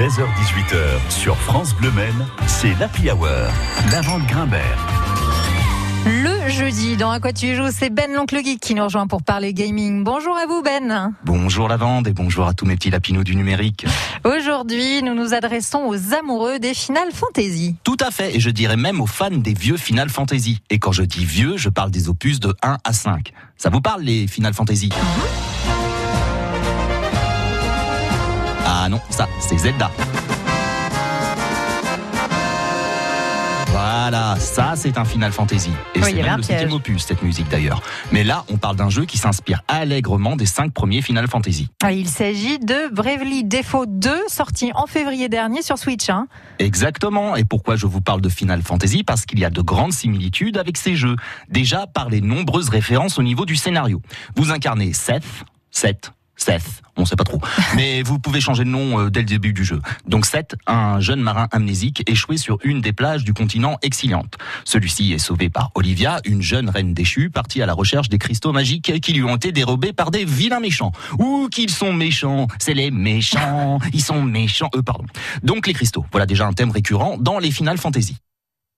16h-18h sur France Bleu Maine, c'est l'Happy Hour, la vente Grimbert. Le jeudi, dans À quoi tu joues, c'est Ben l'oncle geek qui nous rejoint pour parler gaming. Bonjour à vous Ben. Bonjour la vente et bonjour à tous mes petits lapinous du numérique. Aujourd'hui, nous nous adressons aux amoureux des Final Fantasy. Tout à fait, et je dirais même aux fans des vieux Final Fantasy. Et quand je dis vieux, je parle des opus de 1 à 5. Ça vous parle les Final Fantasy? Non, ça, c'est Zelda. Voilà, ça c'est un Final Fantasy. Et Oui, c'est même le septième opus, cette musique d'ailleurs. Mais là, on parle d'un jeu qui s'inspire allègrement des cinq premiers Final Fantasy. Ah, Il s'agit de Bravely Default 2, sorti en février dernier sur Switch. hein. Exactement. Et pourquoi je vous parle de Final Fantasy? Parce qu'il y a de grandes similitudes avec ces jeux. Déjà par les nombreuses références au niveau du scénario. Vous incarnez Seth, Seth, Seth, on sait pas trop. Mais vous pouvez changer de nom euh, dès le début du jeu. Donc Seth, un jeune marin amnésique échoué sur une des plages du continent Exiliante. Celui-ci est sauvé par Olivia, une jeune reine déchue partie à la recherche des cristaux magiques qui lui ont été dérobés par des vilains méchants. Ou qu'ils sont méchants, c'est les méchants, ils sont méchants, euh, pardon. Donc les cristaux, voilà déjà un thème récurrent dans les Final Fantasy.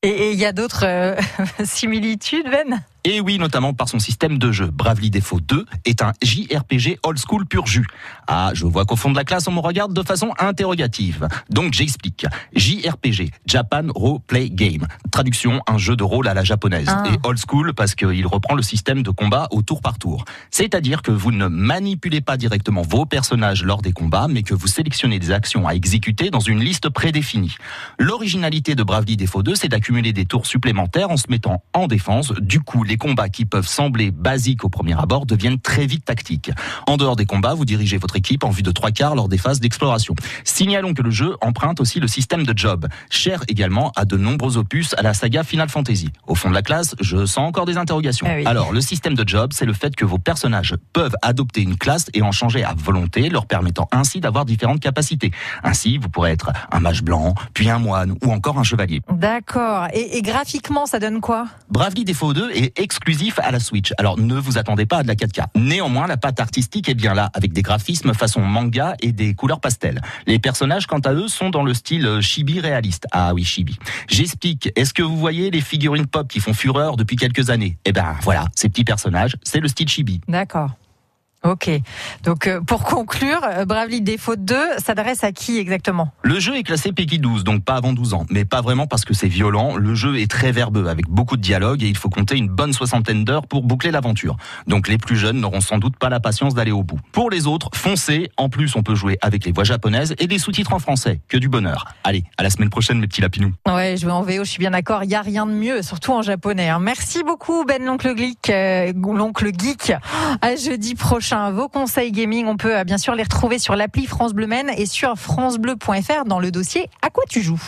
Et et il y a d'autres euh, similitudes, Ben? Et oui, notamment par son système de jeu. Bravely Default 2 est un JRPG old school pur jus. Ah, je vois qu'au fond de la classe, on me regarde de façon interrogative. Donc j'explique. JRPG, Japan Role Play Game. Traduction, un jeu de rôle à la japonaise. Ah. Et old school parce qu'il reprend le système de combat au tour par tour. C'est-à-dire que vous ne manipulez pas directement vos personnages lors des combats, mais que vous sélectionnez des actions à exécuter dans une liste prédéfinie. L'originalité de Bravely Default 2, c'est d'accumuler des tours supplémentaires en se mettant en défense. Du coup, les combats qui peuvent sembler basiques au premier abord deviennent très vite tactiques. En dehors des combats, vous dirigez votre équipe en vue de trois quarts lors des phases d'exploration. Signalons que le jeu emprunte aussi le système de job, cher également à de nombreux opus à la saga Final Fantasy. Au fond de la classe, je sens encore des interrogations. Ah oui. Alors, le système de job, c'est le fait que vos personnages peuvent adopter une classe et en changer à volonté, leur permettant ainsi d'avoir différentes capacités. Ainsi, vous pourrez être un mage blanc, puis un moine ou encore un chevalier. D'accord. Et, et graphiquement, ça donne quoi? Bravely Default 2 est exclusif à la Switch. Alors ne vous attendez pas à de la 4K. Néanmoins, la patte artistique est bien là, avec des graphismes façon manga et des couleurs pastel. Les personnages, quant à eux, sont dans le style euh, chibi réaliste. Ah oui, chibi. J'explique. Est-ce que vous voyez les figurines pop qui font fureur depuis quelques années? Eh ben voilà, ces petits personnages, c'est le style chibi. D'accord. Ok. Donc euh, pour conclure, euh, Bravely Default 2 s'adresse à qui exactement? Le jeu est classé PEGI 12, donc pas avant 12 ans, mais pas vraiment parce que c'est violent. Le jeu est très verbeux, avec beaucoup de dialogue, et il faut compter une bonne soixantaine d'heures pour boucler l'aventure. Donc les plus jeunes n'auront sans doute pas la patience d'aller au bout. Pour les autres, foncez. En plus, on peut jouer avec les voix japonaises et des sous-titres en français. Que du bonheur. Allez, à la semaine prochaine, mes petits lapinous. Ouais, je vais en VO, je suis bien d'accord. Il y a rien de mieux, surtout en japonais. hein. Merci beaucoup Ben l'oncle geek, euh, l'oncle geek. À jeudi prochain. Vos conseils gaming, on peut euh, bien sûr les retrouver sur l'appli France Bleu Maine et sur francebleu.fr dans le dossier À quoi tu joues.